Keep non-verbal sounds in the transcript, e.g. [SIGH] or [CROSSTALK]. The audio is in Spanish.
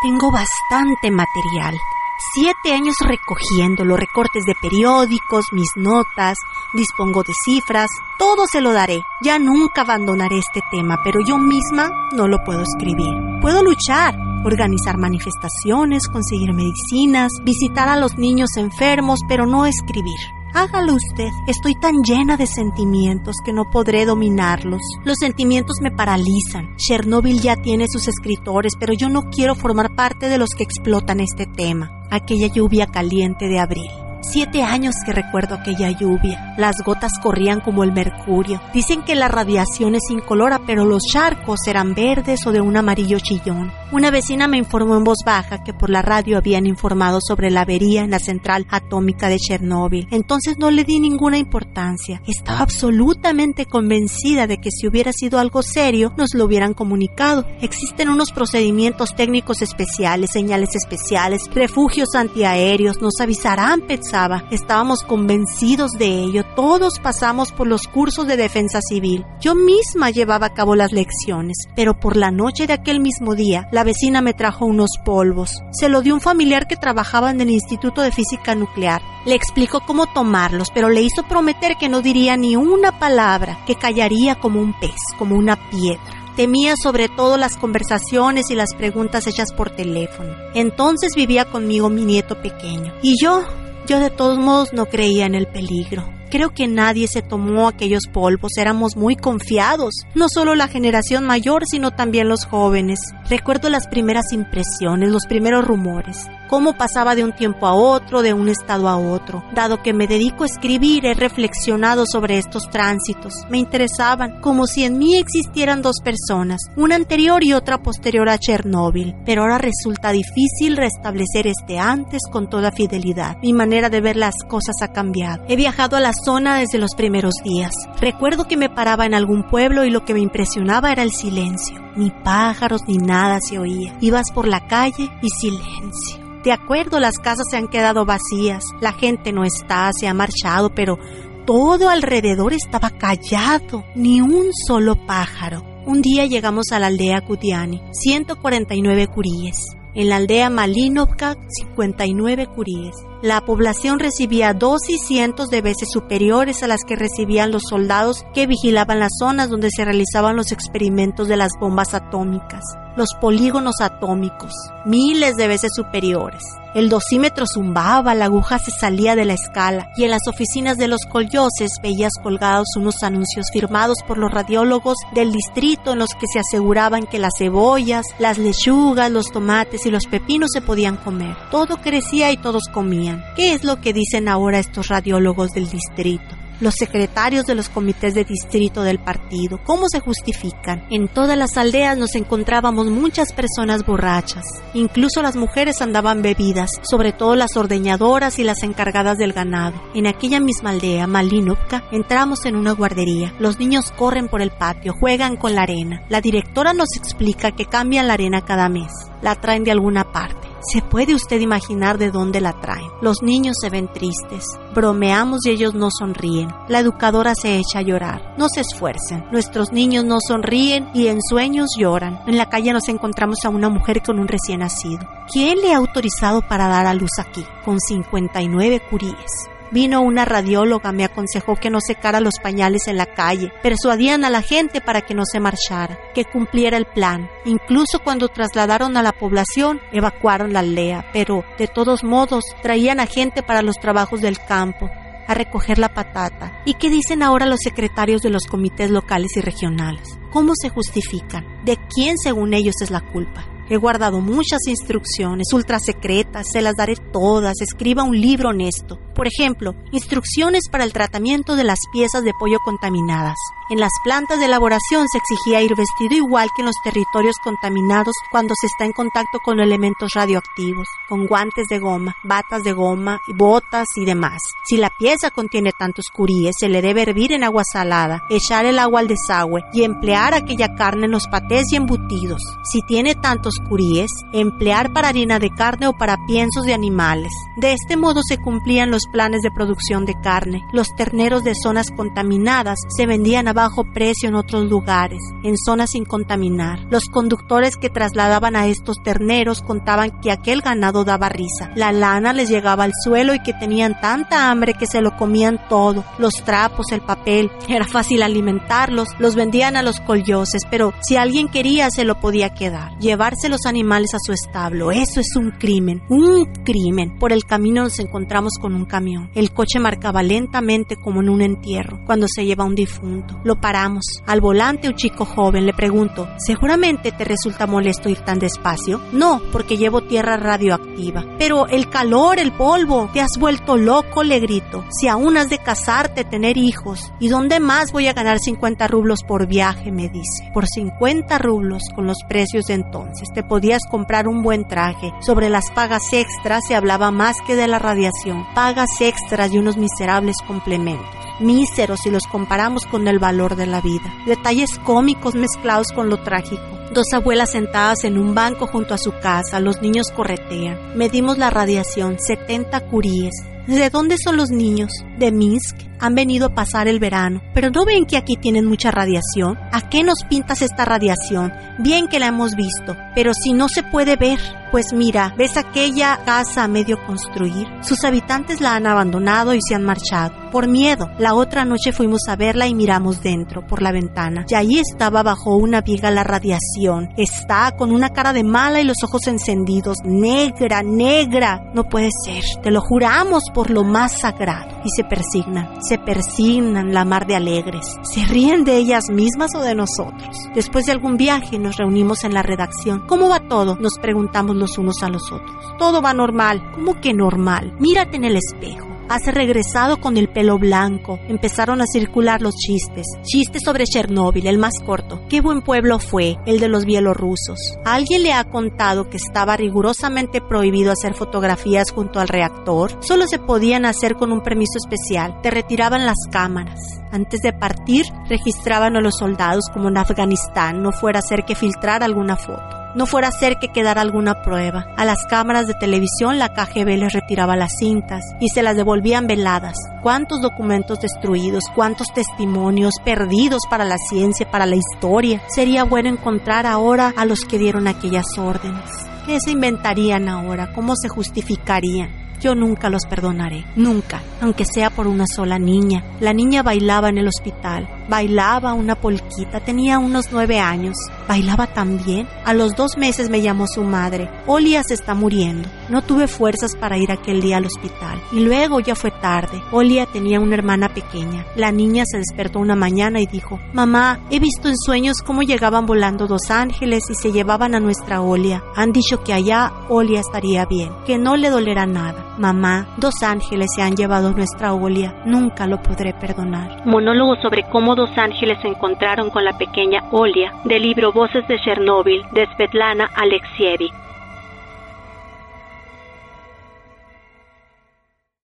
Tengo bastante material. Siete años recogiendo los recortes de periódicos, mis notas, dispongo de cifras, todo se lo daré. Ya nunca abandonaré este tema, pero yo misma no lo puedo escribir. Puedo luchar, organizar manifestaciones, conseguir medicinas, visitar a los niños enfermos, pero no escribir. Hágalo usted. Estoy tan llena de sentimientos que no podré dominarlos. Los sentimientos me paralizan. Chernobyl ya tiene sus escritores, pero yo no quiero formar parte de los que explotan este tema. Aquella lluvia caliente de abril. Siete años que recuerdo aquella lluvia. Las gotas corrían como el mercurio. Dicen que la radiación es incolora, pero los charcos eran verdes o de un amarillo chillón. Una vecina me informó en voz baja que por la radio habían informado sobre la avería en la central atómica de Chernóbil. Entonces no le di ninguna importancia. Estaba absolutamente convencida de que si hubiera sido algo serio, nos lo hubieran comunicado. Existen unos procedimientos técnicos especiales, señales especiales, refugios antiaéreos, nos avisarán, Estábamos convencidos de ello. Todos pasamos por los cursos de defensa civil. Yo misma llevaba a cabo las lecciones, pero por la noche de aquel mismo día, la vecina me trajo unos polvos. Se lo dio un familiar que trabajaba en el Instituto de Física Nuclear. Le explicó cómo tomarlos, pero le hizo prometer que no diría ni una palabra, que callaría como un pez, como una piedra. Temía sobre todo las conversaciones y las preguntas hechas por teléfono. Entonces vivía conmigo mi nieto pequeño. Y yo, yo de todos modos no creía en el peligro. Creo que nadie se tomó aquellos polvos, éramos muy confiados, no solo la generación mayor, sino también los jóvenes. Recuerdo las primeras impresiones, los primeros rumores, cómo pasaba de un tiempo a otro, de un estado a otro. Dado que me dedico a escribir, he reflexionado sobre estos tránsitos. Me interesaban, como si en mí existieran dos personas, una anterior y otra posterior a Chernóbil. Pero ahora resulta difícil restablecer este antes con toda fidelidad. Mi manera de ver las cosas ha cambiado. He viajado a la zona desde los primeros días. Recuerdo que me paraba en algún pueblo y lo que me impresionaba era el silencio. Ni pájaros ni nada se oía. Ibas por la calle y silencio. De acuerdo, las casas se han quedado vacías, la gente no está, se ha marchado, pero todo alrededor estaba callado, ni un solo pájaro. Un día llegamos a la aldea Kutiani, 149 curíes. En la aldea Malinovka, 59 curíes. La población recibía dos y cientos de veces superiores a las que recibían los soldados que vigilaban las zonas donde se realizaban los experimentos de las bombas atómicas, los polígonos atómicos, miles de veces superiores. El dosímetro zumbaba, la aguja se salía de la escala y en las oficinas de los colloses veías colgados unos anuncios firmados por los radiólogos del distrito en los que se aseguraban que las cebollas, las lechugas, los tomates y los pepinos se podían comer. Todo crecía y todos comían. ¿Qué es lo que dicen ahora estos radiólogos del distrito? Los secretarios de los comités de distrito del partido, ¿cómo se justifican? En todas las aldeas nos encontrábamos muchas personas borrachas. Incluso las mujeres andaban bebidas, sobre todo las ordeñadoras y las encargadas del ganado. En aquella misma aldea, Malinovka, entramos en una guardería. Los niños corren por el patio, juegan con la arena. La directora nos explica que cambian la arena cada mes. La traen de alguna parte. ¿Se puede usted imaginar de dónde la traen? Los niños se ven tristes, bromeamos y ellos no sonríen. La educadora se echa a llorar. No se esfuercen. Nuestros niños no sonríen y en sueños lloran. En la calle nos encontramos a una mujer con un recién nacido. ¿Quién le ha autorizado para dar a luz aquí? Con 59 curíes. Vino una radióloga, me aconsejó que no secara los pañales en la calle, persuadían a la gente para que no se marchara, que cumpliera el plan. Incluso cuando trasladaron a la población, evacuaron la aldea, pero de todos modos traían a gente para los trabajos del campo a recoger la patata. ¿Y qué dicen ahora los secretarios de los comités locales y regionales? ¿Cómo se justifican? ¿De quién según ellos es la culpa? He guardado muchas instrucciones ultra secretas, se las daré todas. Escriba un libro honesto. Por ejemplo, instrucciones para el tratamiento de las piezas de pollo contaminadas. En las plantas de elaboración se exigía ir vestido igual que en los territorios contaminados cuando se está en contacto con elementos radioactivos, con guantes de goma, batas de goma, botas y demás. Si la pieza contiene tantos curíes, se le debe hervir en agua salada, echar el agua al desagüe y emplear aquella carne en los patés y embutidos. Si tiene tantos curíes, emplear para harina de carne o para piensos de animales. De este modo se cumplían los planes de producción de carne. Los terneros de zonas contaminadas se vendían a bajo precio en otros lugares, en zonas sin contaminar. Los conductores que trasladaban a estos terneros contaban que aquel ganado daba risa. La lana les llegaba al suelo y que tenían tanta hambre que se lo comían todo, los trapos, el papel. [LAUGHS] Era fácil alimentarlos, los vendían a los colloses, pero si alguien quería se lo podía quedar. Llevarse los animales a su establo, eso es un crimen, un crimen. Por el camino nos encontramos con un camión. El coche marcaba lentamente como en un entierro, cuando se lleva un difunto. Lo paramos. Al volante un chico joven le pregunto, ¿seguramente te resulta molesto ir tan despacio? No, porque llevo tierra radioactiva. Pero el calor, el polvo, te has vuelto loco, le grito. Si aún has de casarte, tener hijos. ¿Y dónde más voy a ganar 50 rublos por viaje? me dice. Por 50 rublos, con los precios de entonces, te podías comprar un buen traje. Sobre las pagas extras se hablaba más que de la radiación. Pagas extras y unos miserables complementos míseros si los comparamos con el valor de la vida. Detalles cómicos mezclados con lo trágico. Dos abuelas sentadas en un banco junto a su casa, los niños corretean. Medimos la radiación, 70 curíes. ¿De dónde son los niños? De Minsk. Han venido a pasar el verano. Pero ¿no ven que aquí tienen mucha radiación? ¿A qué nos pintas esta radiación? Bien que la hemos visto, pero si no se puede ver. Pues mira, ¿ves aquella casa a medio construir? Sus habitantes la han abandonado y se han marchado. Por miedo, la otra noche fuimos a verla y miramos dentro, por la ventana. Y ahí estaba bajo una viga la radiación. Está con una cara de mala y los ojos encendidos. Negra, negra. No puede ser. Te lo juramos por lo más sagrado. Y se persignan, se persignan la mar de alegres. Se ríen de ellas mismas o de nosotros. Después de algún viaje nos reunimos en la redacción. ¿Cómo va todo? Nos preguntamos los unos a los otros. Todo va normal. ¿Cómo que normal? Mírate en el espejo. Has regresado con el pelo blanco. Empezaron a circular los chistes. Chistes sobre Chernóbil, el más corto. Qué buen pueblo fue, el de los bielorrusos. Alguien le ha contado que estaba rigurosamente prohibido hacer fotografías junto al reactor. Solo se podían hacer con un permiso especial. Te retiraban las cámaras. Antes de partir, registraban a los soldados como en Afganistán, no fuera a ser que filtrar alguna foto no fuera a ser que quedara alguna prueba. A las cámaras de televisión la KGB les retiraba las cintas y se las devolvían veladas. ¿Cuántos documentos destruidos? ¿Cuántos testimonios perdidos para la ciencia, para la historia? Sería bueno encontrar ahora a los que dieron aquellas órdenes. ¿Qué se inventarían ahora? ¿Cómo se justificarían? Yo nunca los perdonaré, nunca, aunque sea por una sola niña. La niña bailaba en el hospital, bailaba una polquita, tenía unos nueve años, bailaba tan bien. A los dos meses me llamó su madre, Olia se está muriendo. No tuve fuerzas para ir aquel día al hospital. Y luego ya fue tarde. Olia tenía una hermana pequeña. La niña se despertó una mañana y dijo, Mamá, he visto en sueños cómo llegaban volando dos ángeles y se llevaban a nuestra Olia. Han dicho que allá Olia estaría bien, que no le dolerá nada. Mamá, dos ángeles se han llevado nuestra Olia. Nunca lo podré perdonar. Monólogo sobre cómo dos ángeles se encontraron con la pequeña Olia, del libro Voces de Chernóbil, de Svetlana Alexievich.